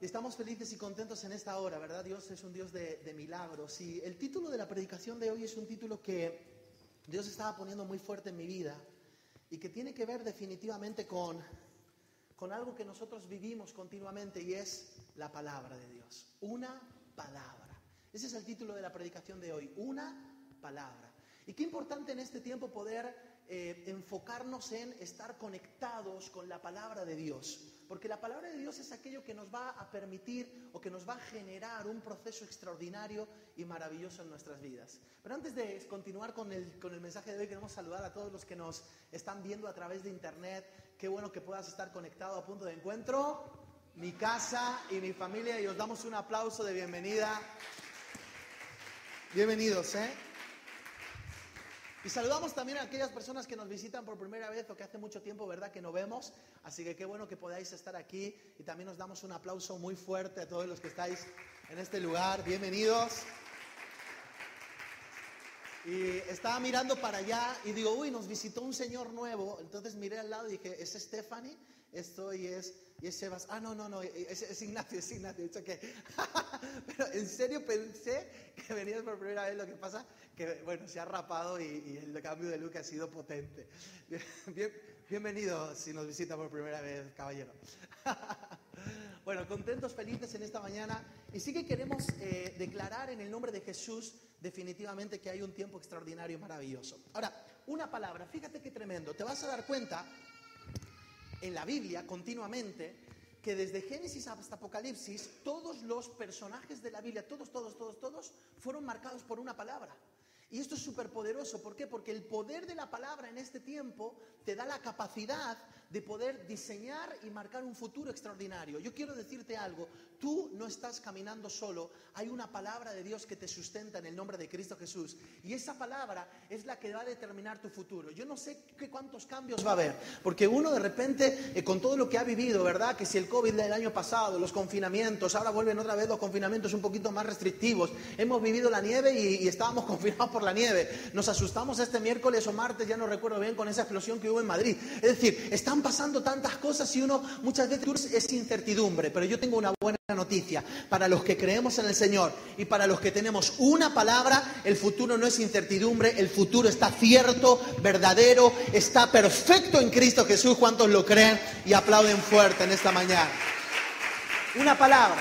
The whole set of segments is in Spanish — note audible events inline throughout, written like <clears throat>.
Estamos felices y contentos en esta hora, ¿verdad? Dios es un Dios de, milagros. Y el título de la predicación de hoy es un título que Dios estaba poniendo muy fuerte en mi vida y que tiene que ver definitivamente con, con algo que nosotros vivimos continuamente y es la palabra de Dios. Una palabra. Ese es el título de la predicación de hoy. Una palabra. Y qué importante en este tiempo poder eh, enfocarnos en estar conectados con la palabra de Dios. Porque la palabra de Dios es aquello que nos va a permitir o que nos va a generar un proceso extraordinario y maravilloso en nuestras vidas. Pero antes de continuar con el, con el mensaje de hoy, queremos saludar a todos los que nos están viendo a través de internet. Qué bueno que puedas estar conectado a punto de encuentro. Mi casa y mi familia y os damos un aplauso de bienvenida. Bienvenidos, ¿eh? Y saludamos también a aquellas personas que nos visitan por primera vez o que hace mucho tiempo, ¿verdad?, que no vemos. Así que qué bueno que podáis estar aquí. Y también nos damos un aplauso muy fuerte a todos los que estáis en este lugar. Bienvenidos. Y estaba mirando para allá y digo, uy, nos visitó un señor nuevo. Entonces miré al lado y dije, ¿es Stephanie? Esto y es, y es Sebas. Ah, no, no, no, es, Ignacio, es Ignacio. <laughs> Pero en serio pensé que venías por primera vez. Lo que pasa que, bueno, se ha rapado y, el cambio de look ha sido potente. <laughs> bienvenido si nos visita por primera vez, caballero. <laughs> bueno, contentos, felices en esta mañana. Y sí que queremos eh, declarar en el nombre de Jesús definitivamente que hay un tiempo extraordinario y maravilloso. Ahora, una palabra, fíjate qué tremendo. Te vas a dar cuenta en la Biblia continuamente que desde Génesis hasta Apocalipsis, todos los personajes de la Biblia, todos, todos, todos, todos, fueron marcados por una palabra. Y esto es súper poderoso. ¿Por qué? Porque el poder de la palabra en este tiempo te da la capacidad de poder diseñar y marcar un futuro extraordinario. Yo quiero decirte algo. Tú no estás caminando solo. Hay una palabra de Dios que te sustenta en el nombre de Cristo Jesús. Y esa palabra es la que va a determinar tu futuro. Yo no sé qué cuántos cambios va a haber. Porque uno de repente, eh, con todo lo que ha vivido, ¿verdad? Que si el COVID del año pasado, los confinamientos, ahora vuelven otra vez los confinamientos un poquito más restrictivos. Hemos vivido la nieve y, estábamos <laughs> confinados por la nieve. Nos asustamos este miércoles o martes, ya no recuerdo bien, con esa explosión que hubo en Madrid. Es decir, están pasando tantas cosas y uno muchas veces es incertidumbre. Pero yo tengo una buena noticia. Para los que creemos en el Señor y para los que tenemos una palabra, el futuro no es incertidumbre, el futuro está cierto, verdadero, está perfecto en Cristo Jesús. ¿Cuántos lo creen y aplauden fuerte en esta mañana? Una palabra.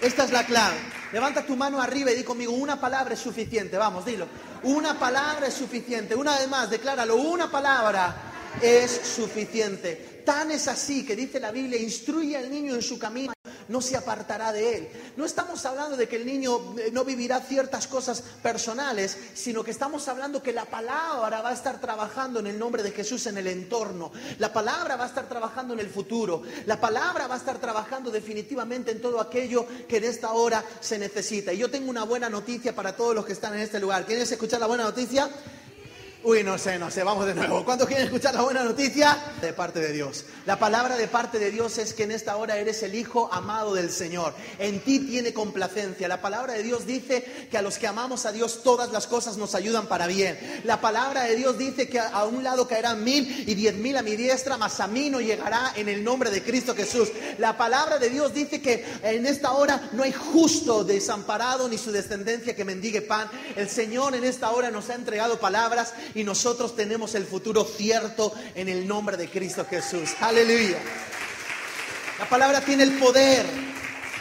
Esta es la clave. Levanta tu mano arriba y di conmigo, una palabra es suficiente. Vamos, dilo. Una palabra es suficiente. Una vez más, decláralo. Una palabra es suficiente. Tan es así que dice la Biblia, instruye al niño en su camino no se apartará de él. No estamos hablando de que el niño eh, no vivirá ciertas cosas personales, sino que estamos hablando que la palabra va a estar trabajando en el nombre de Jesús en el entorno. La palabra va a estar trabajando en el futuro. La palabra va a estar trabajando definitivamente en todo aquello que en esta hora se necesita. Y yo tengo una buena noticia para todos los que están en este lugar. ¿Quieres escuchar la buena noticia? Uy, no sé, no sé, vamos de nuevo. ¿Cuántos quieren escuchar la buena noticia? De parte de Dios. La palabra de parte de Dios es que en esta hora eres el Hijo amado del Señor. En ti tiene complacencia. La palabra de Dios dice que a los que amamos a Dios todas las cosas nos ayudan para bien. La palabra de Dios dice que a un lado caerán mil y diez mil a mi diestra, mas a mí no llegará en el nombre de Cristo Jesús. La palabra de Dios dice que en esta hora no hay justo desamparado ni su descendencia que mendigue pan. El Señor en esta hora nos ha entregado palabras y nosotros tenemos el futuro cierto en el nombre de Cristo Jesús. Aleluya. La palabra tiene el poder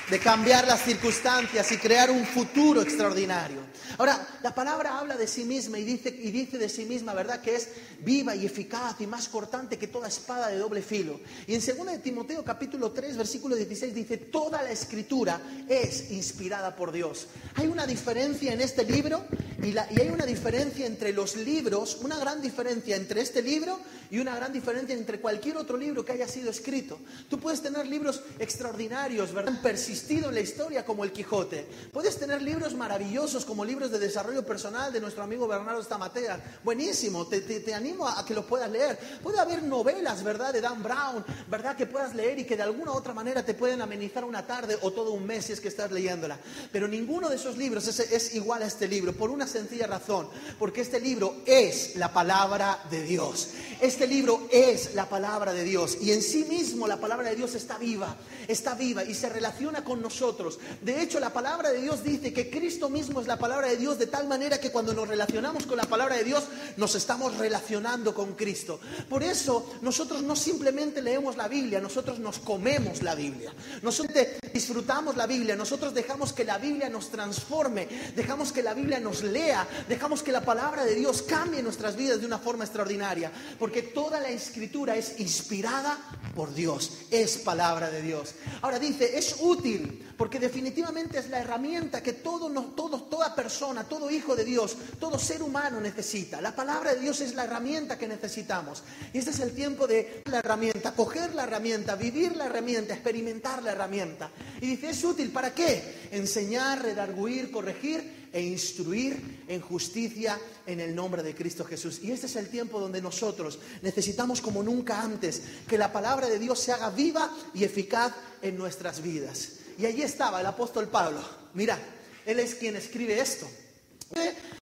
de cambiar las circunstancias y crear un futuro extraordinario. Ahora, la palabra habla de sí misma y dice, y dice de sí misma, ¿verdad? Que es viva y eficaz y más cortante que toda espada de doble filo. Y en 2 de Timoteo capítulo 3, versículo 16 dice, toda la escritura es inspirada por Dios. Hay una diferencia en este libro y, y hay una diferencia entre los libros, una gran diferencia entre este libro y una gran diferencia entre cualquier otro libro que haya sido escrito. Tú puedes tener libros extraordinarios, ¿verdad? Han persistido en la historia como el Quijote. Puedes tener libros maravillosos como libros de desarrollo personal de nuestro amigo Bernardo Stamatea. Buenísimo, te, te, animo a, que lo puedas leer. Puede haber novelas, ¿verdad? De Dan Brown, ¿verdad? Que puedas leer y que de alguna u otra manera te pueden amenizar una tarde o todo un mes si es que estás leyéndola. Pero ninguno de esos libros es, es igual a este libro, por una sencilla razón. Porque este libro es la palabra de Dios. Este libro es la palabra de Dios. Y en sí mismo la palabra de Dios está viva, está viva y se relaciona con nosotros. De hecho, la palabra de Dios dice que Cristo mismo es la palabra de Dios de tal manera que cuando nos relacionamos con la palabra de Dios, nos estamos relacionando con Cristo. Por eso, nosotros no simplemente leemos la Biblia, nosotros nos comemos la Biblia. Nosotros disfrutamos la Biblia, nosotros dejamos que la Biblia nos transforme, dejamos que la Biblia nos lea, dejamos que la palabra de Dios cambie nuestras vidas de una forma extraordinaria, porque toda la escritura es inspirada por Dios, es palabra de Dios. Ahora dice, es útil, porque definitivamente es la herramienta que todo, todo, toda persona, todo hijo de Dios, todo ser humano necesita. La palabra de Dios es la herramienta que necesitamos. Y este es el tiempo de la herramienta, coger la herramienta, vivir la herramienta, experimentar la herramienta. Y dice, ¿es útil para qué? Enseñar, redarguir, corregir e instruir en justicia en el nombre de Cristo Jesús. Y este es el tiempo donde nosotros necesitamos como nunca antes que la palabra de Dios se haga viva y eficaz en nuestras vidas. Y allí estaba el apóstol Pablo. Mira, él es quien escribe esto.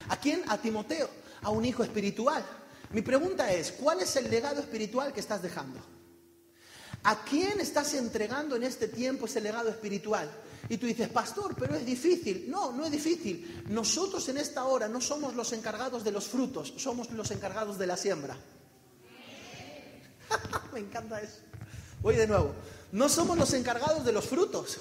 ¿A quién? A Timoteo, a un hijo espiritual. Mi pregunta es, ¿cuál es el legado espiritual que estás dejando? ¿A quién estás entregando en este tiempo ese legado espiritual? Y tú dices, pastor, pero es difícil. No, no es difícil. Nosotros en esta hora no somos los encargados de los frutos, somos los encargados de la siembra. <laughs> Me encanta eso. Voy de nuevo. No somos los encargados de los frutos,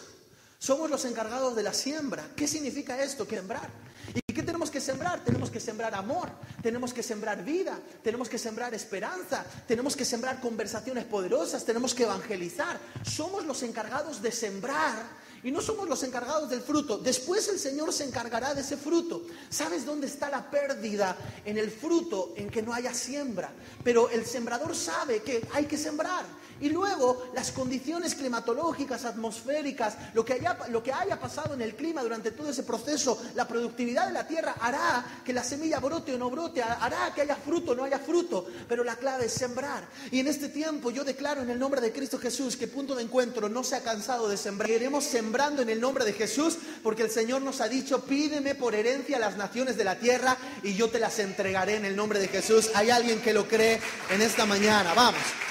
somos los encargados de la siembra. ¿Qué significa esto? Sembrar. ¿Y qué tenemos que sembrar? Tenemos que sembrar amor, tenemos que sembrar vida, tenemos que sembrar esperanza, tenemos que sembrar conversaciones poderosas, tenemos que evangelizar. Somos los encargados de sembrar y no somos los encargados del fruto. Después el Señor se encargará de ese fruto. ¿Sabes dónde está la pérdida? En el fruto, en que no haya siembra. Pero el sembrador sabe que hay que sembrar. Y luego las condiciones climatológicas, atmosféricas, lo que, haya, lo que haya pasado en el clima durante todo ese proceso, la productividad de la tierra hará que la semilla brote o no brote, hará que haya fruto o no haya fruto, pero la clave es sembrar. Y en este tiempo yo declaro en el nombre de Cristo Jesús que punto de encuentro no se ha cansado de sembrar. Iremos sembrando en el nombre de Jesús porque el Señor nos ha dicho, pídeme por herencia las naciones de la tierra y yo te las entregaré en el nombre de Jesús. Hay alguien que lo cree en esta mañana. Vamos.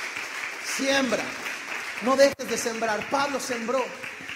Siembra. No dejes de sembrar. Pablo sembró.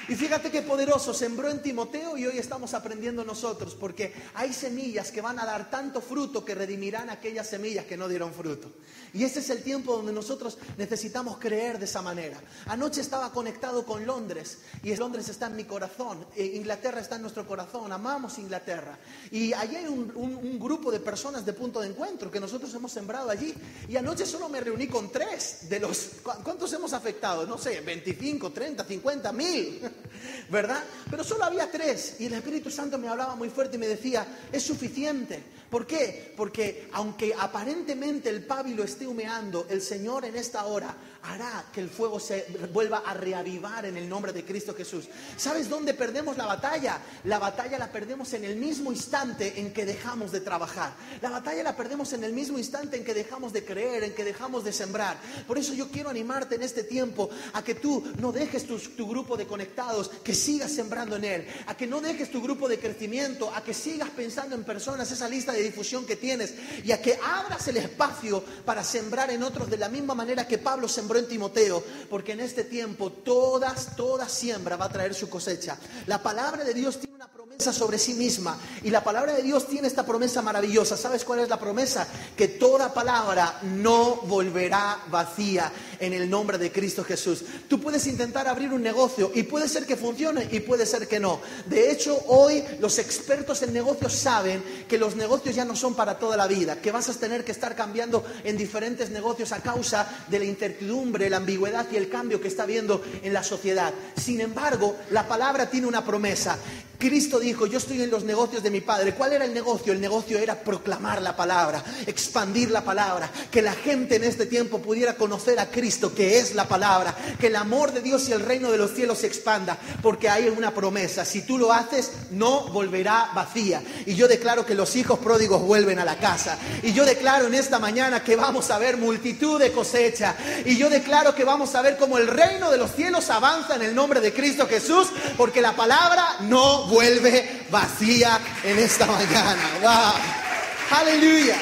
Y fíjate qué poderoso, sembró en Timoteo y hoy estamos aprendiendo nosotros, porque hay semillas que van a dar tanto fruto que redimirán aquellas semillas que no dieron fruto. Y este es el tiempo donde nosotros necesitamos creer de esa manera. Anoche estaba conectado con Londres y Londres está en mi corazón, e Inglaterra está en nuestro corazón, amamos Inglaterra. Y allí hay un, un, grupo de personas de punto de encuentro que nosotros hemos sembrado allí. Y anoche solo me reuní con tres de los... ¿Cuántos hemos afectado? No sé, 25, 30, 50 mil, <laughs> ¿verdad? Pero solo había tres y el Espíritu Santo me hablaba muy fuerte y me decía, es suficiente. ¿Por qué? Porque aunque aparentemente el pábilo esté humeando, el Señor en esta hora hará que el fuego se vuelva a reavivar en el nombre de Cristo Jesús. ¿Sabes dónde perdemos la batalla? La batalla la perdemos en el mismo instante en que dejamos de trabajar. La batalla la perdemos en el mismo instante en que dejamos de creer, en que dejamos de sembrar. Por eso yo quiero animarte en este tiempo a que tú no dejes tu, tu grupo de conectados, que sigas sembrando en él, a que no dejes tu grupo de crecimiento, a que sigas pensando en personas, esa lista de difusión que tienes, y a que abras el espacio para sembrar en otros de la misma manera que Pablo sembró en Timoteo, porque en este tiempo todas, toda siembra va a traer su cosecha. La palabra de Dios tiene una promesa sobre sí misma y la palabra de Dios tiene esta promesa maravillosa. ¿Sabes cuál es la promesa? Que toda palabra no volverá vacía en el nombre de Cristo Jesús. Tú puedes intentar abrir un negocio y puede ser que funcione y puede ser que no. De hecho, hoy los expertos en negocios saben que los negocios ya no son para toda la vida, que vas a tener que estar cambiando en diferentes negocios a causa de la incertidumbre, la ambigüedad y el cambio que está habiendo en la sociedad. Sin embargo, la palabra tiene una promesa. Cristo dijo, yo estoy en los negocios de mi Padre. ¿Cuál era el negocio? El negocio era proclamar la palabra, expandir la palabra, que la gente en este tiempo pudiera conocer a Cristo, que es la palabra, que el amor de Dios y el reino de los cielos se expanda, porque hay una promesa. Si tú lo haces, no volverá vacía. Y yo declaro que los hijos pródigos vuelven a la casa. Y yo declaro en esta mañana que vamos a ver multitud de cosecha. Y yo declaro que vamos a ver cómo el reino de los cielos avanza en el nombre de Cristo Jesús, porque la palabra no vuelve vacía en esta mañana. ¡Wow! ¡Aleluya!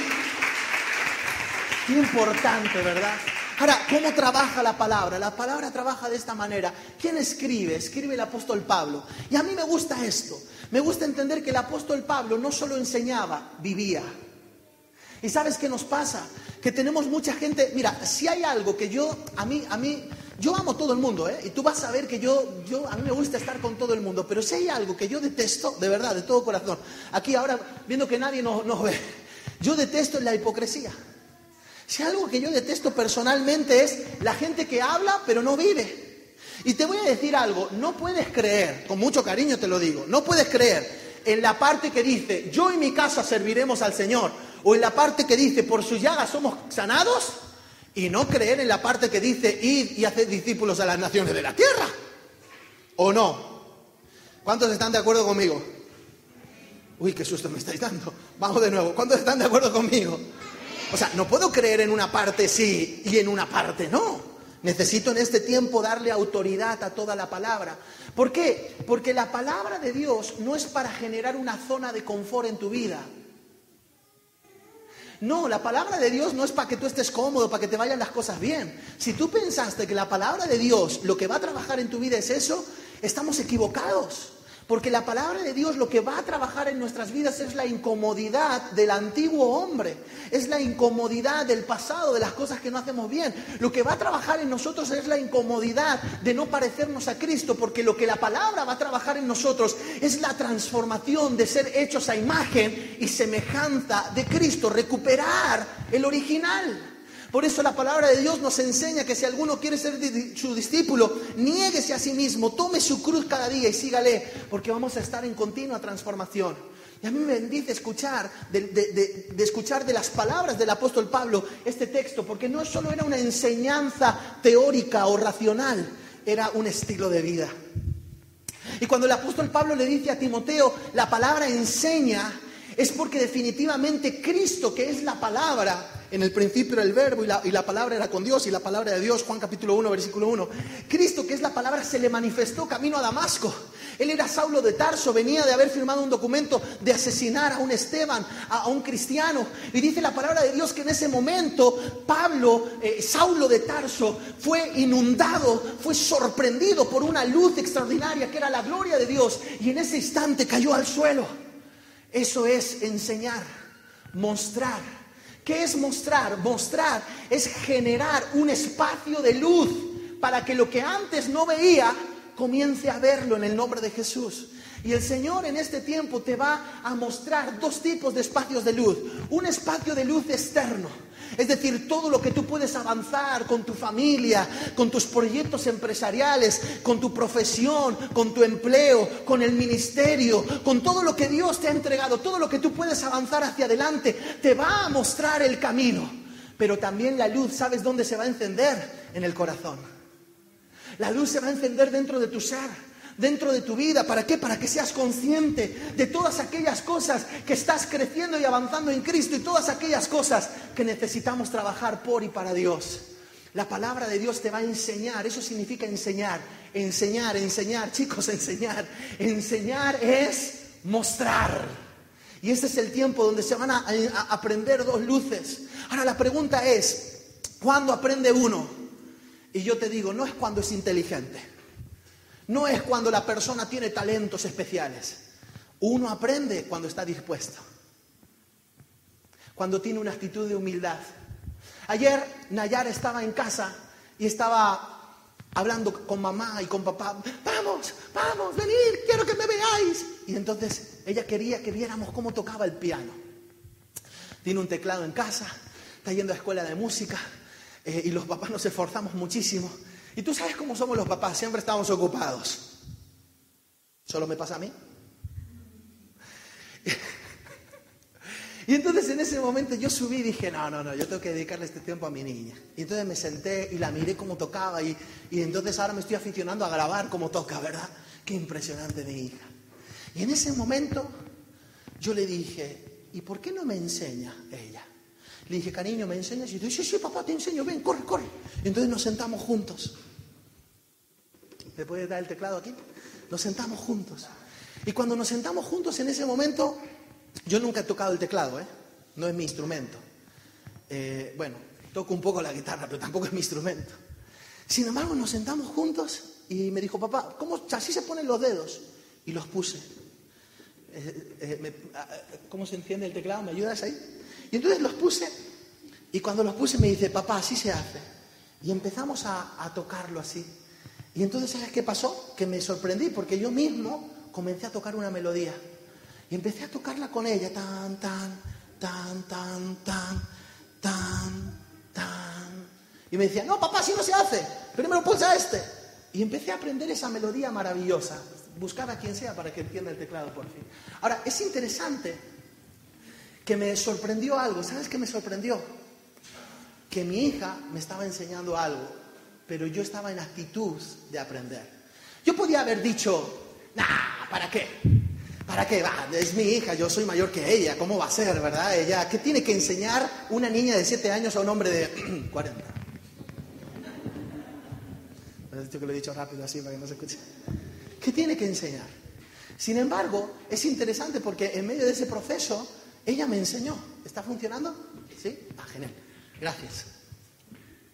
Qué importante, ¿verdad? Ahora, ¿cómo trabaja la palabra? La palabra trabaja de esta manera. ¿Quién escribe? Escribe el apóstol Pablo. Y a mí me gusta esto. Me gusta entender que el apóstol Pablo no solo enseñaba, vivía. ¿Y sabes qué nos pasa? Que tenemos mucha gente, mira, si hay algo que yo, a mí, a mí, yo amo todo el mundo, ¿eh? Y tú vas a ver que yo, yo, a mí me gusta estar con todo el mundo, pero si hay algo que yo detesto, de verdad, de todo corazón, aquí ahora, viendo que nadie nos, nos ve, yo detesto la hipocresía. Si algo que yo detesto personalmente es la gente que habla pero no vive. Y te voy a decir algo, no puedes creer, con mucho cariño te lo digo, no puedes creer en la parte que dice, yo y mi casa serviremos al Señor, o en la parte que dice, por sus llagas somos sanados, y no creer en la parte que dice, id y haced discípulos a las naciones de la tierra. ¿O no? ¿Cuántos están de acuerdo conmigo? Uy, qué susto me estáis dando. Vamos de nuevo. ¿Cuántos están de acuerdo conmigo? O sea, no puedo creer en una parte sí y en una parte no. Necesito en este tiempo darle autoridad a toda la palabra. ¿Por qué? Porque la palabra de Dios no es para generar una zona de confort en tu vida. No, la palabra de Dios no es para que tú estés cómodo, para que te vayan las cosas bien. Si tú pensaste que la palabra de Dios lo que va a trabajar en tu vida es eso, estamos equivocados. Porque la palabra de Dios lo que va a trabajar en nuestras vidas es la incomodidad del antiguo hombre, es la incomodidad del pasado, de las cosas que no hacemos bien. Lo que va a trabajar en nosotros es la incomodidad de no parecernos a Cristo, porque lo que la palabra va a trabajar en nosotros es la transformación de ser hechos a imagen y semejanza de Cristo, recuperar el original. Por eso la palabra de Dios nos enseña que si alguno quiere ser su discípulo, niéguese a sí mismo, tome su cruz cada día y sígale, porque vamos a estar en continua transformación. Y a mí me bendice escuchar de, escuchar de las palabras del apóstol Pablo este texto, porque no solo era una enseñanza teórica o racional, era un estilo de vida. Y cuando el apóstol Pablo le dice a Timoteo, la palabra enseña, es porque definitivamente Cristo, que es la palabra, en el principio era el verbo y la, palabra era con Dios y la palabra de Dios, Juan capítulo 1, versículo 1. Cristo, que es la palabra, se le manifestó camino a Damasco. Él era Saulo de Tarso, venía de haber firmado un documento de asesinar a un Esteban, a, un cristiano. Y dice la palabra de Dios que en ese momento Pablo, eh, Saulo de Tarso, fue inundado, fue sorprendido por una luz extraordinaria que era la gloria de Dios. Y en ese instante cayó al suelo. Eso es enseñar, mostrar ¿Qué es mostrar? Mostrar es generar un espacio de luz para que lo que antes no veía comience a verlo en el nombre de Jesús. Y el Señor en este tiempo te va a mostrar dos tipos de espacios de luz. Un espacio de luz externo es decir, todo lo que tú puedes avanzar con tu familia, con tus proyectos empresariales, con tu profesión, con tu empleo, con el ministerio, con todo lo que Dios te ha entregado, todo lo que tú puedes avanzar hacia adelante, te va a mostrar el camino. Pero también la luz, ¿sabes dónde se va a encender? En el corazón. La luz se va a encender dentro de tu ser dentro de tu vida. ¿Para qué? Para que seas consciente de todas aquellas cosas que estás creciendo y avanzando en Cristo y todas aquellas cosas que necesitamos trabajar por y para Dios. La palabra de Dios te va a enseñar, eso significa enseñar, enseñar, enseñar, <laughs> chicos, enseñar. Enseñar es mostrar. Y este es el tiempo donde se van a, aprender dos luces. Ahora la pregunta es, ¿cuándo aprende uno? Y yo te digo, no es cuando es inteligente no es cuando la persona tiene talentos especiales. Uno aprende cuando está dispuesto. Cuando tiene una actitud de humildad. Ayer Nayar estaba en casa y estaba hablando con mamá y con papá. Vamos, vamos, venid, quiero que me veáis. Y entonces ella quería que viéramos cómo tocaba el piano. Tiene un teclado en casa, está yendo a escuela de música eh, y los papás nos esforzamos muchísimo y tú sabes cómo somos los papás, siempre estamos ocupados. ¿Solo me pasa a mí? Y entonces en ese momento yo subí y dije, no, no, no, yo tengo que dedicarle este tiempo a mi niña. Y entonces me senté y la miré cómo tocaba y, y entonces ahora me estoy aficionando a grabar cómo toca, ¿verdad? Qué impresionante mi hija. Y en ese momento yo le dije, ¿y por qué no me enseña ella? Le dije, cariño, ¿me enseñas? Y dice, sí, sí, papá, te enseño, ven, corre, corre. Entonces nos sentamos juntos. ¿Me puedes dar el teclado aquí? Nos sentamos juntos. Y cuando nos sentamos juntos en ese momento, yo nunca he tocado el teclado, ¿eh? No es mi instrumento. Eh, bueno, Toco un poco la guitarra, pero tampoco es mi instrumento. Sin embargo, nos sentamos juntos y me dijo, papá, ¿cómo así se ponen los dedos? Y los puse. Eh, eh, ah, ¿Cómo se enciende el teclado? ¿Me ayudas ahí? Y entonces los puse y cuando los puse me dice, papá, así se hace. Y empezamos a, tocarlo así. Y entonces, ¿sabes qué pasó? Que me sorprendí porque yo mismo comencé a tocar una melodía. Y empecé a tocarla con ella, tan, tan, tan, tan, tan, tan, tan. Y me decía, no, papá, así no se hace. Primero pulsa este. Y empecé a aprender esa melodía maravillosa. Buscar a quien sea para que entienda el teclado por fin. Ahora, es interesante que me sorprendió algo. ¿Sabes qué me sorprendió? Que mi hija me estaba enseñando algo, pero yo estaba en actitud de aprender. Yo podía haber dicho, nah, ¿para qué? ¿Para qué? Va, es mi hija, yo soy mayor que ella, ¿cómo va a ser, verdad? Ella, ¿qué tiene que enseñar una niña de 7 años a un hombre de <clears throat> 40? He dicho que lo he dicho rápido así para que no se escuche. ¿Qué tiene que enseñar? Sin embargo, es interesante porque en medio de ese proceso, ella me enseñó. ¿Está funcionando? ¿Sí? Ah, genial. Gracias.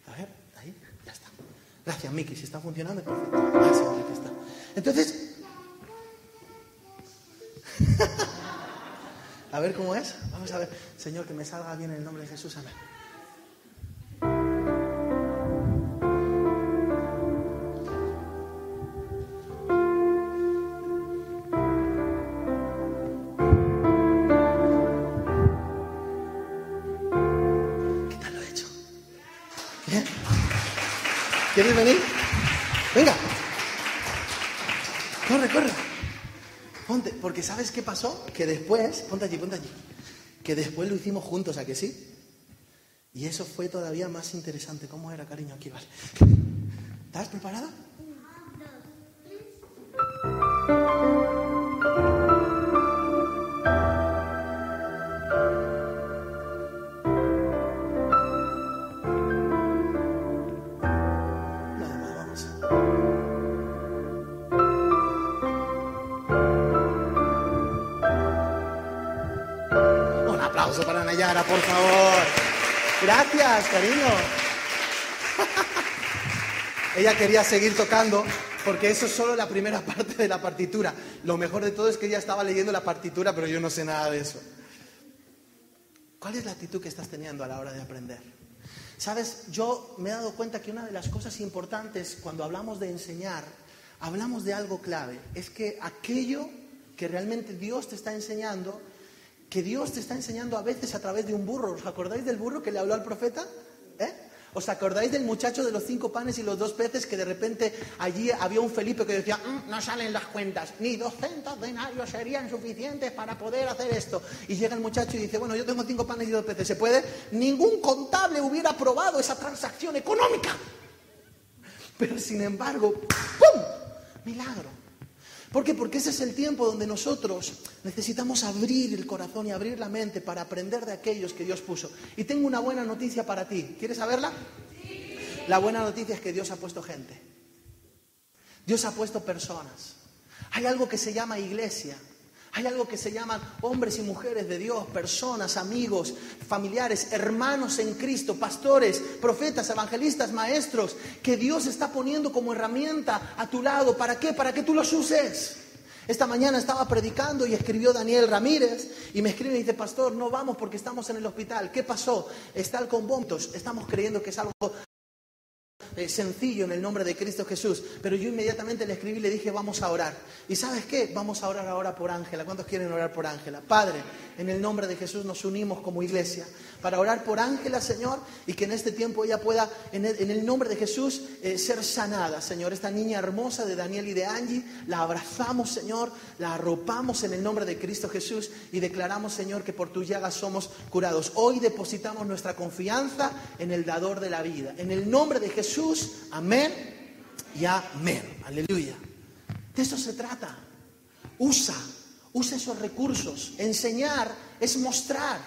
A ver, ahí, ya está. Gracias, Miki. Si está funcionando, perfecto. Ah, sí, está. Entonces, <laughs> a ver cómo es. Vamos a ver. Señor, que me salga bien en el nombre de Jesús. Amén. ¿Sabes qué pasó? Que después, ponte allí, ponte allí. Que después lo hicimos juntos, ¿a que sí? Y eso fue todavía más interesante. ¿Cómo era, cariño? Aquí. ¿Estás preparada? Aplauso para Nayara, por favor. Gracias, cariño. <laughs> Ella quería seguir tocando porque eso es solo la primera <laughs> parte de la partitura. Lo mejor de todo es que ella estaba leyendo la partitura, pero yo no sé nada de eso. ¿Cuál es la actitud que estás teniendo a la hora de aprender? Sabes, yo me he dado cuenta que una de las cosas importantes cuando hablamos de enseñar, hablamos de algo clave. Es que aquello que realmente Dios te está enseñando, que Dios te está enseñando a veces a través de un burro. ¿Os acordáis del burro que le habló al profeta? ¿Eh? ¿Os acordáis del muchacho de los cinco panes y los dos peces que de repente allí había un Felipe que decía, "Mm, no salen las cuentas, ni 200 denarios serían suficientes para poder hacer esto? Y llega el muchacho y dice, bueno, yo tengo cinco panes y dos peces, ¿se puede? Ningún contable hubiera aprobado esa transacción económica. Pero sin embargo, ¡pum! Milagro. ¿Por qué? Porque ese es el tiempo donde nosotros necesitamos abrir el corazón y abrir la mente para aprender de aquellos que Dios puso. Y tengo una buena noticia para ti. ¿Quieres saberla? La buena noticia es que Dios ha puesto gente. Dios ha puesto personas. Hay algo que se llama iglesia. Hay algo que se llaman hombres y mujeres de Dios, personas, amigos, familiares, hermanos en Cristo, pastores, profetas, evangelistas, maestros, que Dios está poniendo como herramienta a tu lado. ¿Para qué? Para que tú los uses. Esta mañana estaba predicando y escribió Daniel Ramírez y me escribe y dice, pastor, no vamos porque estamos en el hospital. ¿Qué pasó? Está el con. Estamos creyendo que es algo eh, sencillo en el nombre de Cristo Jesús. Pero yo inmediatamente le escribí y le dije, vamos a orar. ¿Y sabes qué? Vamos a orar ahora por Ángela. ¿Cuántos quieren orar por Ángela? Padre, en el nombre de Jesús nos unimos como iglesia para orar por Ángela, Señor, y que en este tiempo ella pueda, en el, nombre de Jesús, eh, ser sanada, Señor. Esta niña hermosa de Daniel y de Angie, la abrazamos, Señor, la arropamos en el nombre de Cristo Jesús y declaramos, Señor, que por tus llagas somos curados. Hoy depositamos nuestra confianza en el dador de la vida. En el nombre de Jesús, amén y amén. Aleluya. De eso se trata. Usa, usa esos recursos. Enseñar es mostrar.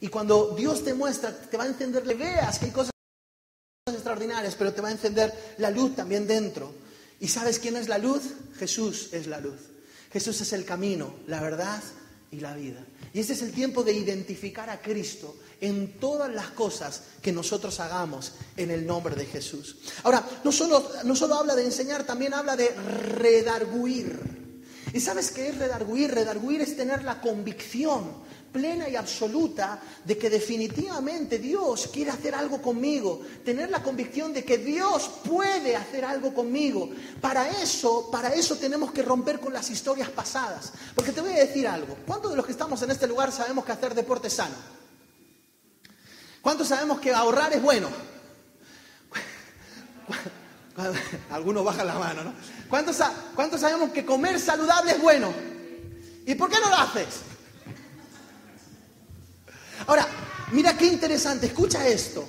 Y cuando Dios te muestra, te va a encender, le veas que hay cosas extraordinarias, pero te va a encender la luz también dentro. ¿Y sabes quién es la luz? Jesús es la luz. Jesús es el camino, la verdad y la vida. Y este es el tiempo de identificar a Cristo en todas las cosas que nosotros hagamos en el nombre de Jesús. Ahora, no solo, no solo habla de enseñar, también habla de redarguir. ¿Y sabes qué es redarguir? Redarguir es tener la convicción plena y absoluta de que definitivamente Dios quiere hacer algo conmigo, tener la convicción de que Dios puede hacer algo conmigo. Para eso, para eso tenemos que romper con las historias pasadas. Porque te voy a decir algo, ¿cuántos de los que estamos en este lugar sabemos que hacer deporte es sano? ¿Cuántos sabemos que ahorrar es bueno? <laughs> Algunos bajan la mano, ¿no? ¿Cuántos, ¿Cuántos sabemos que comer saludable es bueno? ¿Y por qué no lo haces? Ahora, mira qué interesante, escucha esto.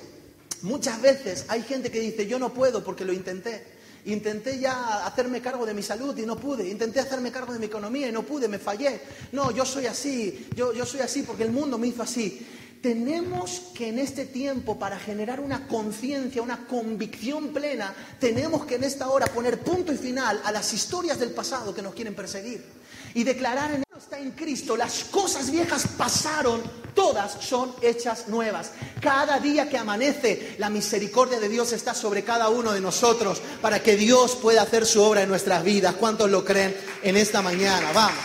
Muchas veces hay gente que dice, yo no puedo porque lo intenté. Intenté ya hacerme cargo de mi salud y no pude. Intenté hacerme cargo de mi economía y no pude, me fallé. No, yo soy así, yo, yo soy así porque el mundo me hizo así. Tenemos que en este tiempo, para generar una conciencia, una convicción plena, tenemos que en esta hora poner punto y final a las historias del pasado que nos quieren perseguir y declarar en está en Cristo, las cosas viejas pasaron, todas son hechas nuevas. Cada día que amanece, la misericordia de Dios está sobre cada uno de nosotros para que Dios pueda hacer su obra en nuestras vidas. ¿Cuántos lo creen en esta mañana? Vamos.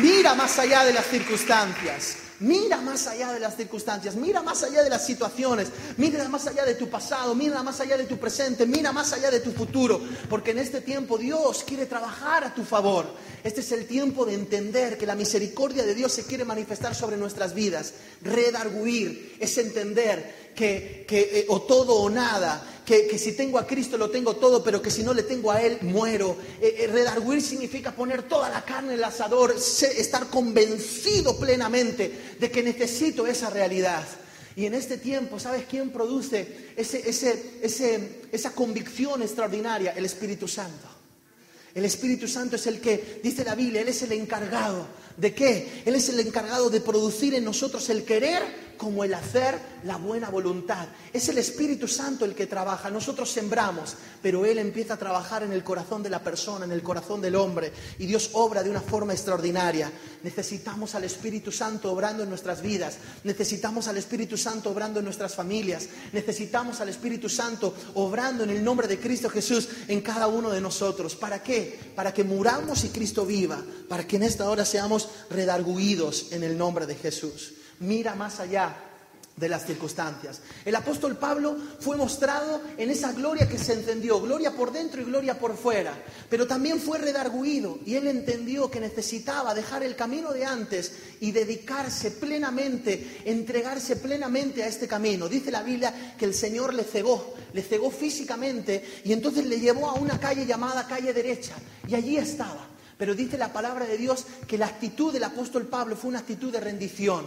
Mira más allá de las circunstancias. Mira más allá de las circunstancias, mira más allá de las situaciones, mira más allá de tu pasado, mira más allá de tu presente, mira más allá de tu futuro, porque en este tiempo Dios quiere trabajar a tu favor. Este es el tiempo de entender que la misericordia de Dios se quiere manifestar sobre nuestras vidas. Redarguir es entender que, eh, o todo o nada, que, si tengo a Cristo lo tengo todo, pero que si no le tengo a Él muero. Eh, eh, redarguir significa poner toda la carne en el asador, estar convencido plenamente de que necesito esa realidad. Y en este tiempo, ¿sabes quién produce ese, esa convicción extraordinaria? El Espíritu Santo. El Espíritu Santo es el que, dice la Biblia, Él es el encargado. ¿De qué? Él es el encargado de producir en nosotros el querer como el hacer la buena voluntad. Es el Espíritu Santo el que trabaja. Nosotros sembramos, pero Él empieza a trabajar en el corazón de la persona, en el corazón del hombre. Y Dios obra de una forma extraordinaria. Necesitamos al Espíritu Santo obrando en nuestras vidas. Necesitamos al Espíritu Santo obrando en nuestras familias. Necesitamos al Espíritu Santo obrando en el nombre de Cristo Jesús en cada uno de nosotros. ¿Para qué? Para que muramos y Cristo viva. Para que en esta hora seamos redarguidos en el nombre de Jesús mira más allá de las circunstancias. El apóstol Pablo fue mostrado en esa gloria que se encendió, gloria por dentro y gloria por fuera, pero también fue redarguido y él entendió que necesitaba dejar el camino de antes y dedicarse plenamente, entregarse plenamente a este camino. Dice la Biblia que el Señor le cegó, le cegó físicamente y entonces le llevó a una calle llamada calle derecha y allí estaba. Pero dice la palabra de Dios que la actitud del apóstol Pablo fue una actitud de rendición.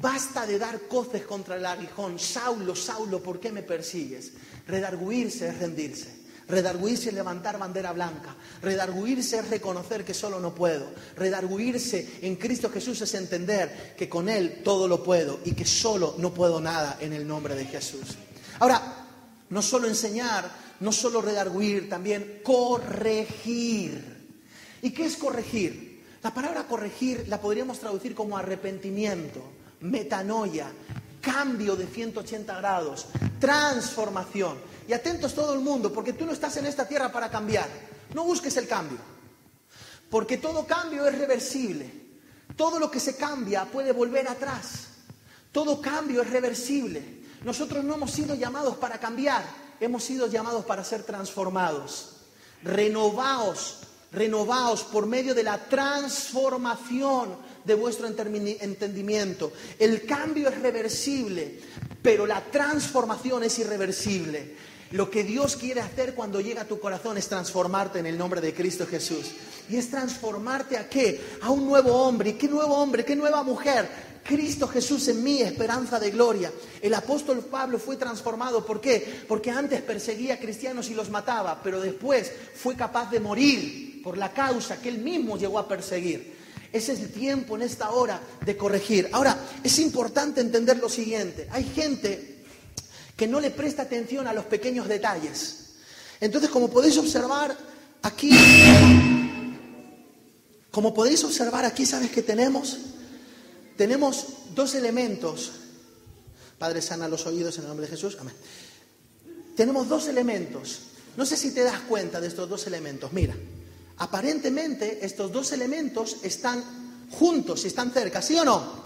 Basta de dar coces contra el aguijón. Saulo, Saulo, ¿por qué me persigues? Redarguirse es rendirse. Redarguirse es levantar bandera blanca. Redarguirse es reconocer que solo no puedo. Redarguirse en Cristo Jesús es entender que con Él todo lo puedo y que solo no puedo nada en el nombre de Jesús. Ahora, no solo enseñar, no solo redarguir, también corregir. ¿Y qué es corregir? La palabra corregir la podríamos traducir como arrepentimiento metanoia, cambio de 180 grados, transformación. Y atentos todo el mundo, porque tú no estás en esta tierra para cambiar. No busques el cambio, porque todo cambio es reversible. Todo lo que se cambia puede volver atrás. Todo cambio es reversible. Nosotros no hemos sido llamados para cambiar, hemos sido llamados para ser transformados. Renovaos, renovaos por medio de la transformación de vuestro entendimiento. El cambio es reversible, pero la transformación es irreversible. Lo que Dios quiere hacer cuando llega a tu corazón es transformarte en el nombre de Cristo Jesús. Y es transformarte a qué? A un nuevo hombre. ¿Y qué nuevo hombre? ¿Qué nueva mujer? Cristo Jesús en mí, esperanza de gloria. El apóstol Pablo fue transformado. ¿Por qué? Porque antes perseguía a cristianos y los mataba, pero después fue capaz de morir por la causa que él mismo llegó a perseguir. Ese es el tiempo en esta hora de corregir. Ahora, es importante entender lo siguiente. Hay gente que no le presta atención a los pequeños detalles. Entonces, como podéis observar, aquí Como podéis observar aquí, ¿sabes qué tenemos? Tenemos dos elementos. Padre, sana los oídos en el nombre de Jesús. Amén. Tenemos dos elementos. No sé si te das cuenta de estos dos elementos. Mira, aparentemente estos dos elementos están juntos están cerca, ¿sí o no?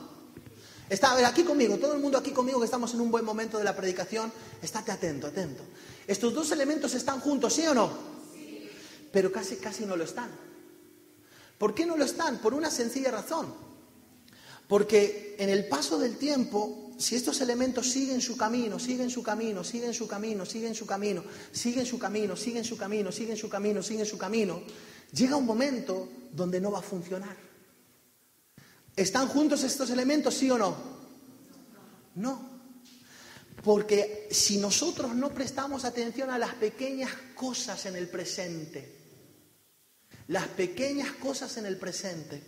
Está, a ver, aquí conmigo, todo el mundo aquí conmigo que estamos en un buen momento de la predicación, estate atento, atento. Estos dos elementos están juntos, ¿sí o no? Pero casi, casi no lo están. ¿Por qué no lo están? Por una sencilla razón. Porque en el paso del tiempo, si estos elementos siguen su camino, siguen su camino, siguen su camino, siguen su camino, siguen su camino, siguen su camino, siguen su camino, siguen su camino, llega un momento donde no va a funcionar. ¿Están juntos estos elementos, sí o no? No. Porque si nosotros no prestamos atención a las pequeñas cosas en el presente, las pequeñas cosas en el presente,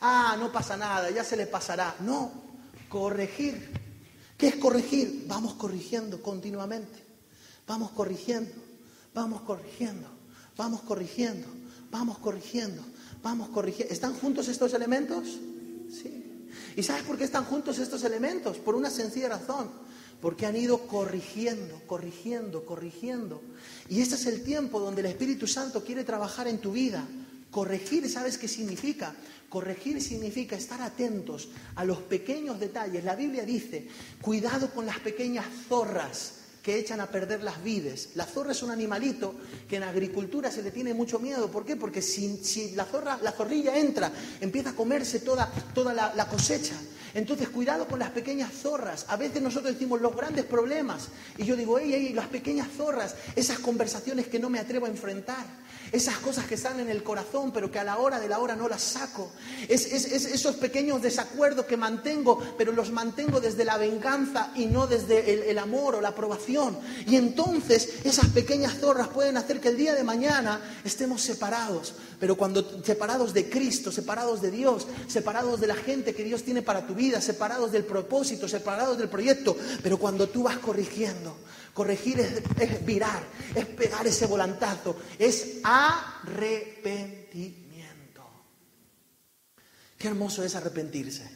ah, no pasa nada, ya se le pasará. No, corregir. ¿Qué es corregir? Vamos corrigiendo continuamente. Vamos corrigiendo, vamos corrigiendo, vamos corrigiendo, vamos corrigiendo, vamos corrigiendo. ¿Están juntos estos elementos? Sí. ¿Y sabes por qué están juntos estos elementos? Por una sencilla razón. Porque han ido corrigiendo, corrigiendo, corrigiendo. Y este es el tiempo donde el Espíritu Santo quiere trabajar en tu vida. Corregir, ¿sabes qué significa? Corregir significa estar atentos a los pequeños detalles. La Biblia dice, cuidado con las pequeñas zorras que echan a perder las vides. La zorra es un animalito que en agricultura se le tiene mucho miedo. ¿Por qué? Porque si, la, zorra, la zorrilla entra, empieza a comerse toda, toda la, cosecha. Entonces, cuidado con las pequeñas zorras. A veces nosotros decimos los grandes problemas. Y yo digo, ey, ey, las pequeñas zorras, esas conversaciones que no me atrevo a enfrentar. Esas cosas que están en el corazón, pero que a la hora de la hora no las saco. Es, esos pequeños desacuerdos que mantengo, pero los mantengo desde la venganza y no desde el amor o la aprobación. Y entonces esas pequeñas zorras pueden hacer que el día de mañana estemos separados. Pero cuando separados de Cristo, separados de Dios, separados de la gente que Dios tiene para tu vida, separados del propósito, separados del proyecto, pero cuando tú vas corrigiendo, Corregir es, virar, es pegar ese volantazo, es arrepentimiento. Qué hermoso es arrepentirse.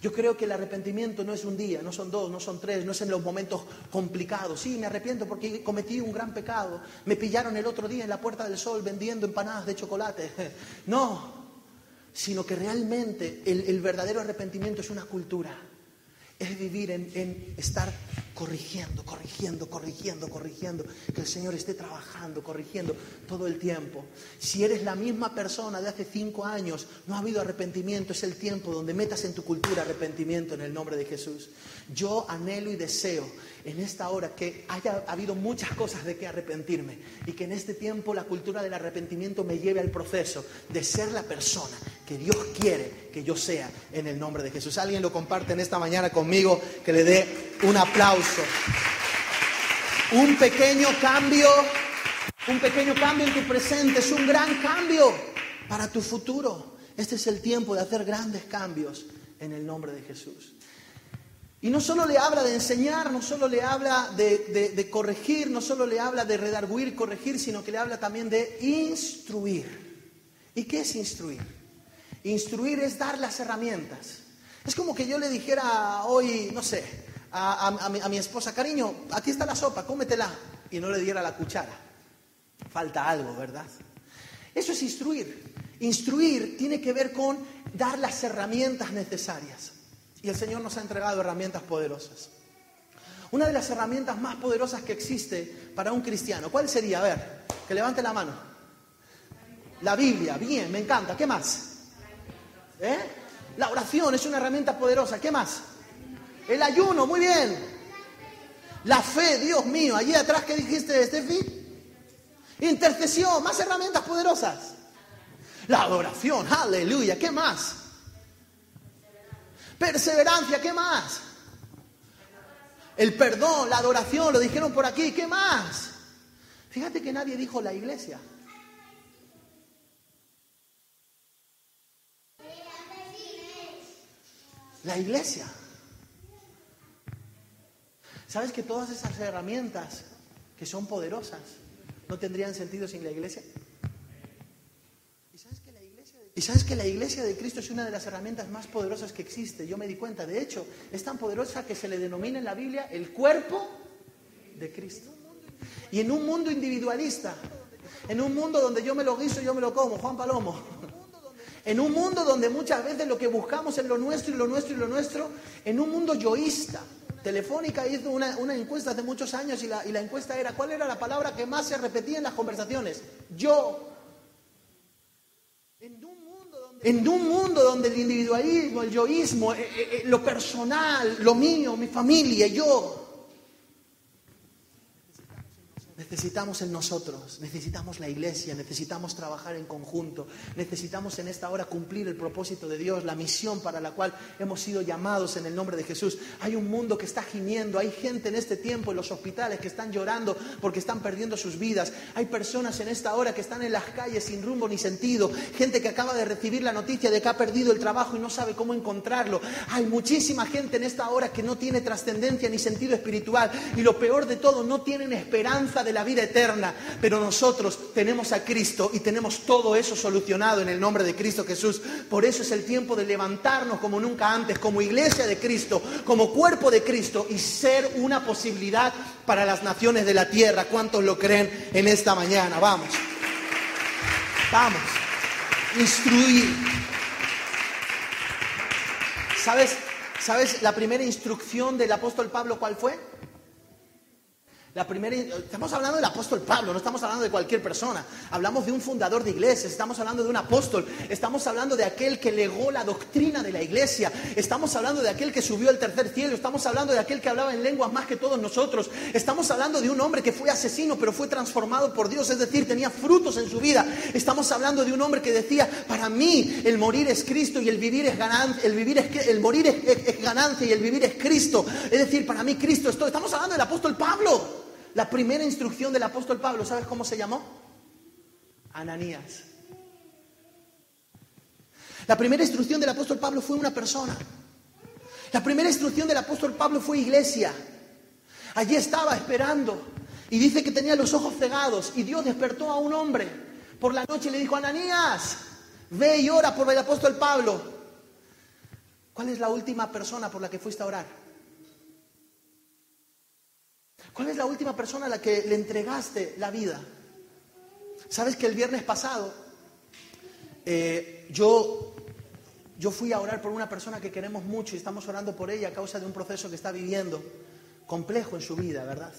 Yo creo que el arrepentimiento no es un día, no son dos, no son tres, no es en los momentos complicados. Sí, me arrepiento porque cometí un gran pecado. Me pillaron el otro día en la Puerta del Sol vendiendo empanadas de chocolate. <laughs> No, sino que realmente el verdadero arrepentimiento es una cultura es vivir en, estar corrigiendo, corrigiendo, corrigiendo, corrigiendo, que el Señor esté trabajando, corrigiendo todo el tiempo. Si eres la misma persona de hace cinco años, no ha habido arrepentimiento, es el tiempo donde metas en tu cultura arrepentimiento en el nombre de Jesús. Yo anhelo y deseo en esta hora que haya habido muchas cosas de que arrepentirme y que en este tiempo la cultura del arrepentimiento me lleve al proceso de ser la persona que Dios quiere que yo sea en el nombre de Jesús. Alguien lo comparte en esta mañana conmigo, que le dé un aplauso. Un pequeño cambio, un pequeño cambio en tu presente es un gran cambio para tu futuro. Este es el tiempo de hacer grandes cambios en el nombre de Jesús. Y no solo le habla de enseñar, no solo le habla de, corregir, no solo le habla de redarguir, corregir, sino que le habla también de instruir. ¿Y qué es instruir? Instruir es dar las herramientas. Es como que yo le dijera hoy, no sé, a, mi, esposa, cariño, aquí está la sopa, cómetela, y no le diera la cuchara. Falta algo, ¿verdad? Eso es instruir. Instruir tiene que ver con dar las herramientas necesarias. Y el Señor nos ha entregado herramientas poderosas. Una de las herramientas más poderosas que existe para un cristiano, ¿cuál sería? A ver, que levante la mano. La Biblia, bien, me encanta. ¿Qué más? ¿Eh? La oración es una herramienta poderosa. ¿Qué más? El ayuno, muy bien. La fe, Dios mío. Allí atrás, ¿qué dijiste, Steffi? Intercesión, más herramientas poderosas. La adoración, aleluya. ¿Qué más? Perseverancia, ¿qué más? El perdón, la adoración, lo dijeron por aquí. ¿Qué más? Fíjate que nadie dijo la iglesia. La iglesia. ¿Sabes que todas esas herramientas que son poderosas no tendrían sentido sin la iglesia? ¿Y sabes que la iglesia de Cristo es una de las herramientas más poderosas que existe. Yo me di cuenta. De hecho, es tan poderosa que se le denomina en la Biblia el cuerpo de Cristo. Y en un mundo individualista, en un mundo donde yo me lo guiso yo me lo como, Juan Palomo. <laughs> En un mundo donde muchas veces lo que buscamos es lo nuestro y lo nuestro y lo nuestro, en un mundo yoísta. Telefónica hizo una, una encuesta hace muchos años y la, y la encuesta era, ¿cuál era la palabra que más se repetía en las conversaciones? Yo. En un mundo donde el individualismo, el yoísmo, eh, eh, eh, lo personal, lo mío, mi familia, yo, Necesitamos en nosotros, necesitamos la iglesia, necesitamos trabajar en conjunto, necesitamos en esta hora cumplir el propósito de Dios, la misión para la cual hemos sido llamados en el nombre de Jesús. Hay un mundo que está gimiendo, hay gente en este tiempo en los hospitales que están llorando porque están perdiendo sus vidas, hay personas en esta hora que están en las calles sin rumbo ni sentido, gente que acaba de recibir la noticia de que ha perdido el trabajo y no sabe cómo encontrarlo. Hay muchísima gente en esta hora que no tiene trascendencia ni sentido espiritual y lo peor de todo, no tienen esperanza de la vida eterna. Pero nosotros tenemos a Cristo y tenemos todo eso solucionado en el nombre de Cristo Jesús. Por eso es el tiempo de levantarnos como nunca antes, como iglesia de Cristo, como cuerpo de Cristo y ser una posibilidad para las naciones de la tierra. ¿Cuántos lo creen en esta mañana? Vamos. Vamos. Instruir. ¿Sabes? ¿Sabes la primera instrucción del apóstol Pablo cuál fue? Estamos hablando del apóstol Pablo, no estamos hablando de cualquier persona. Hablamos de un fundador de iglesias, estamos hablando de un apóstol, estamos hablando de aquel que legó la doctrina de la iglesia, estamos hablando de aquel que subió al tercer cielo, estamos hablando de aquel que hablaba en lenguas más que todos nosotros, estamos hablando de un hombre que fue asesino pero fue transformado por Dios, es decir, tenía frutos en su vida. Estamos hablando de un hombre que decía, para mí el morir es Cristo y el vivir es ganancia, el, vivir es, el morir es, ganancia y el vivir es Cristo. Es decir, para mí Cristo es todo. Estamos hablando del apóstol Pablo. La primera instrucción del apóstol Pablo, ¿sabes cómo se llamó? Ananías. La primera instrucción del apóstol Pablo fue una persona. La primera instrucción del apóstol Pablo fue iglesia. Allí estaba esperando y dice que tenía los ojos cegados y Dios despertó a un hombre por la noche y le dijo, Ananías, ve y ora por el apóstol Pablo. ¿Cuál es la última persona por la que fuiste a orar? ¿Cuál es la última persona a la que le entregaste la vida? Sabes que el viernes pasado eh, yo, yo fui a orar por una persona que queremos mucho y estamos orando por ella a causa de un proceso que está viviendo complejo en su vida, ¿verdad?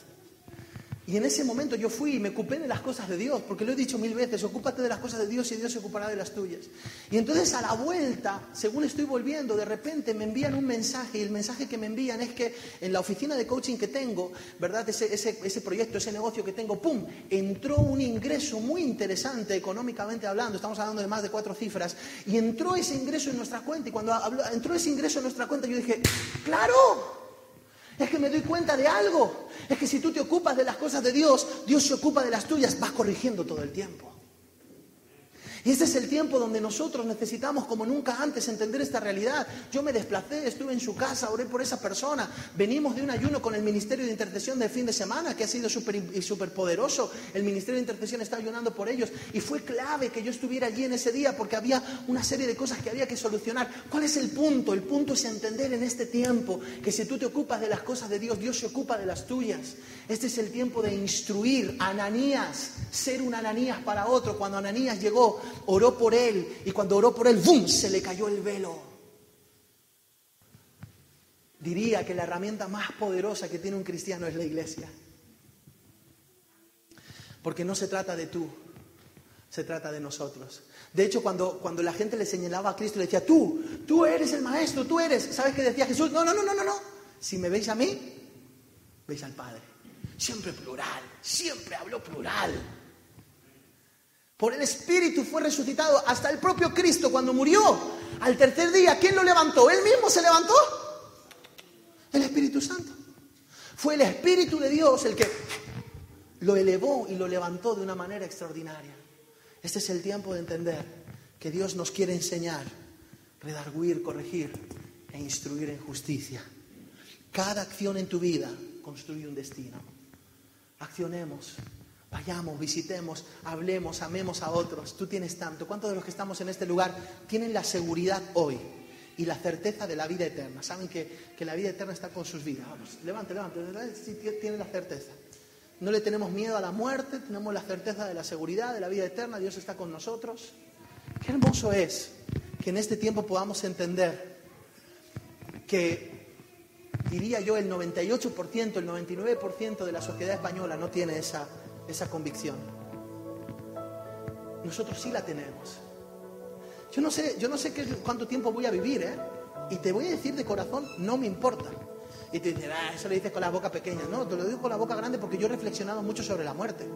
Y en ese momento yo fui y me ocupé de las cosas de Dios, porque lo he dicho mil veces, ocúpate de las cosas de Dios y Dios se ocupará de las tuyas. Y entonces a la vuelta, según estoy volviendo, de repente me envían un mensaje y el mensaje que me envían es que en la oficina de coaching que tengo, ¿verdad? Ese, ese, ese proyecto, ese negocio que tengo, ¡pum! Entró un ingreso muy interesante económicamente hablando, estamos hablando de más de cuatro cifras, y entró ese ingreso en nuestra cuenta y cuando entró ese ingreso en nuestra cuenta yo dije, ¡claro! Es que me doy cuenta de algo. Es que si tú te ocupas de las cosas de Dios, Dios se ocupa de las tuyas. Vas corrigiendo todo el tiempo. Y este es el tiempo donde nosotros necesitamos como nunca antes entender esta realidad. Yo me desplacé, estuve en su casa, oré por esa persona. Venimos de un ayuno con el Ministerio de Intercesión del fin de semana, que ha sido súper poderoso. El Ministerio de Intercesión está ayunando por ellos. Y fue clave que yo estuviera allí en ese día porque había una serie de cosas que había que solucionar. ¿Cuál es el punto? El punto es entender en este tiempo que si tú te ocupas de las cosas de Dios, Dios se ocupa de las tuyas. Este es el tiempo de instruir a Ananías, ser un Ananías para otro. Cuando Ananías llegó oró por él y cuando oró por él, ¡bum!, se le cayó el velo. Diría que la herramienta más poderosa que tiene un cristiano es la iglesia. Porque no se trata de tú, se trata de nosotros. De hecho, cuando, cuando la gente le señalaba a Cristo, le decía, tú, tú eres el maestro, tú eres. ¿Sabes qué decía Jesús? No, no, no, no, no, no. Si me veis a mí, veis al Padre. Siempre plural, siempre habló plural. Por el Espíritu fue resucitado hasta el propio Cristo cuando murió. Al tercer día, ¿quién lo levantó? ¿Él mismo se levantó? El Espíritu Santo. Fue el Espíritu de Dios el que lo elevó y lo levantó de una manera extraordinaria. Este es el tiempo de entender que Dios nos quiere enseñar, redarguir, corregir e instruir en justicia. Cada acción en tu vida construye un destino. Accionemos Vayamos, visitemos, hablemos, amemos a otros. Tú tienes tanto. ¿Cuántos de los que estamos en este lugar tienen la seguridad hoy y la certeza de la vida eterna? Saben que, que la vida eterna está con sus vidas. Vamos, levante, levante. Sí, tienen la certeza. No le tenemos miedo a la muerte, tenemos la certeza de la seguridad, de la vida eterna. Dios está con nosotros. Qué hermoso es que en este tiempo podamos entender que, diría yo, el 98%, el 99% de la sociedad española no tiene esa, esa convicción. Nosotros sí la tenemos. Yo no sé, yo no sé qué, cuánto tiempo voy a vivir, ¿eh? Y te voy a decir de corazón, no me importa. Y te dicen, ah, eso lo dices con la boca pequeña. No, te lo digo con la boca grande porque yo he reflexionado mucho sobre la muerte.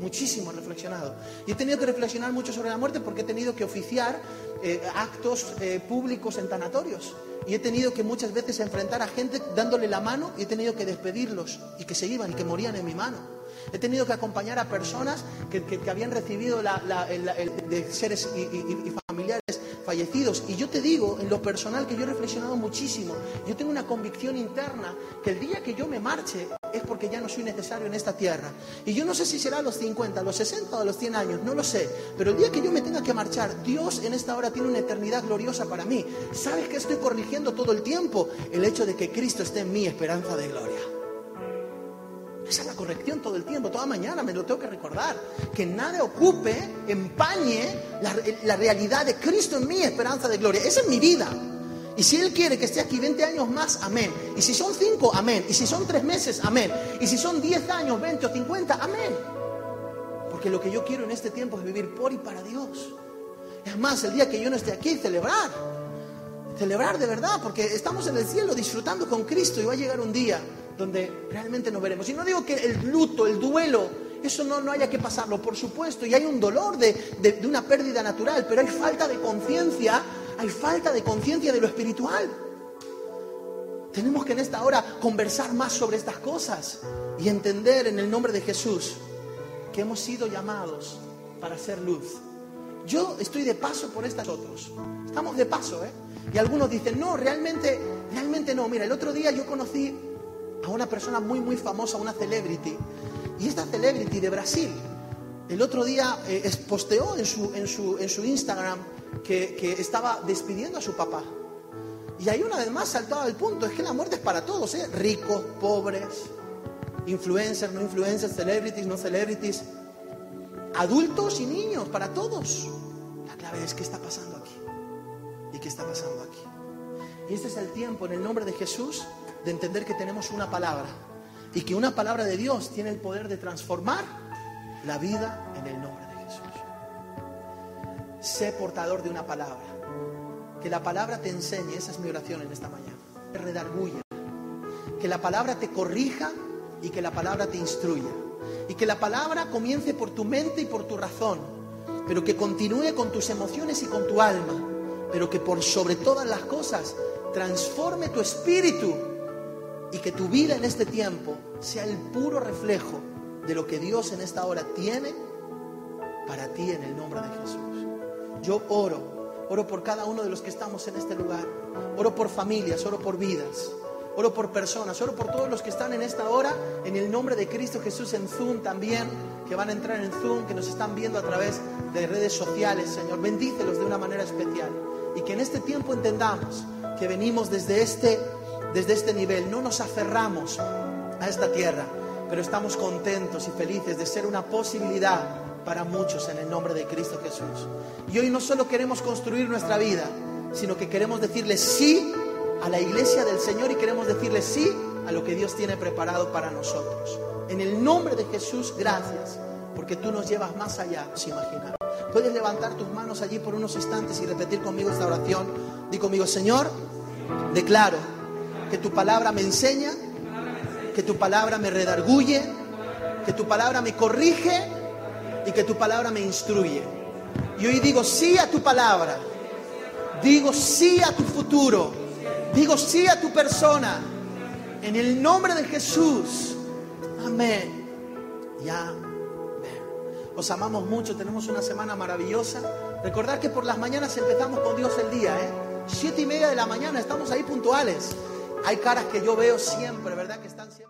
Muchísimo he reflexionado. Y he tenido que reflexionar mucho sobre la muerte porque he tenido que oficiar eh, actos eh, públicos en tanatorios. Y he tenido que muchas veces enfrentar a gente dándole la mano y he tenido que despedirlos y que se iban y que morían en mi mano. He tenido que acompañar a personas que, habían recibido la, de seres y, familiares fallecidos. Y yo te digo, en lo personal, que yo he reflexionado muchísimo. Yo tengo una convicción interna que el día que yo me marche es porque ya no soy necesario en esta tierra. Y yo no sé si será a los 50, a los 60 o a los 100 años, no lo sé. Pero el día que yo me tenga que marchar, Dios en esta hora tiene una eternidad gloriosa para mí. ¿Sabes que estoy corrigiendo todo el tiempo? El hecho de que Cristo esté en mí, esperanza de gloria. Esa es la corrección todo el tiempo, toda mañana me lo tengo que recordar. Que nada ocupe, empañe la, realidad de Cristo en mí, esperanza de gloria. Esa es mi vida. Y si Él quiere que esté aquí 20 años más, amén. Y si son 5, amén. Y si son 3 meses, amén. Y si son 10 años, 20 o 50, amén. Porque lo que yo quiero en este tiempo es vivir por y para Dios. Es más, el día que yo no esté aquí, celebrar. Celebrar de verdad, porque estamos en el cielo disfrutando con Cristo y va a llegar un día donde realmente nos veremos. Y no digo que el luto, el duelo, eso no, no haya que pasarlo, por supuesto, y hay un dolor de, de una pérdida natural, pero hay falta de conciencia, hay falta de conciencia de lo espiritual. Tenemos que en esta hora conversar más sobre estas cosas y entender en el nombre de Jesús que hemos sido llamados para ser luz. Yo estoy de paso por estas otros. Estamos de paso, ¿eh? Y algunos dicen, no, realmente, realmente no. Mira, el otro día yo conocí a una persona muy, muy famosa, una celebrity. Y esta celebrity de Brasil, el otro día eh, posteó en su, en su, en su Instagram que, que, estaba despidiendo a su papá. Y ahí una vez más saltaba el punto, es que la muerte es para todos, ¿eh? ricos, pobres, influencers, no influencers, celebrities, no celebrities, adultos y niños, para todos. La clave es qué está pasando aquí. ¿Y qué está pasando aquí? Y este es el tiempo, en el nombre de Jesús, de entender que tenemos una palabra y que una palabra de Dios tiene el poder de transformar la vida en el nombre de Jesús. Sé portador de una palabra. Que la palabra te enseñe, esa es mi oración en esta mañana, redarguya. Que la palabra te corrija y que la palabra te instruya. Y que la palabra comience por tu mente y por tu razón, pero que continúe con tus emociones y con tu alma, pero que por sobre todas las cosas transforme tu espíritu y que tu vida en este tiempo sea el puro reflejo de lo que Dios en esta hora tiene para ti en el nombre de Jesús. Yo oro, oro por cada uno de los que estamos en este lugar, oro por familias, oro por vidas, oro por personas, oro por todos los que están en esta hora en el nombre de Cristo Jesús en Zoom también, que van a entrar en Zoom, que nos están viendo a través de redes sociales, Señor. Bendícelos de una manera especial y que en este tiempo entendamos que venimos desde este desde este nivel. No nos aferramos a esta tierra, pero estamos contentos y felices de ser una posibilidad para muchos en el nombre de Cristo Jesús. Y hoy no solo queremos construir nuestra vida, sino que queremos decirle sí a la iglesia del Señor y queremos decirle sí a lo que Dios tiene preparado para nosotros. En el nombre de Jesús, gracias, porque tú nos llevas más allá, sin imaginar. Puedes levantar tus manos allí por unos instantes y repetir conmigo esta oración. Di conmigo, Señor, declaro que tu palabra me enseña, que tu palabra me redarguye, que tu palabra me corrige y que tu palabra me instruye. Y hoy digo sí a tu palabra, digo sí a tu futuro, digo sí a tu persona. En el nombre de Jesús. Amén. Ya. Os amamos mucho, tenemos una semana maravillosa. Recordad que por las mañanas empezamos con Dios el día, ¿eh? Siete y media de la mañana, estamos ahí puntuales hay caras que yo veo siempre, ¿verdad? Que están siempre.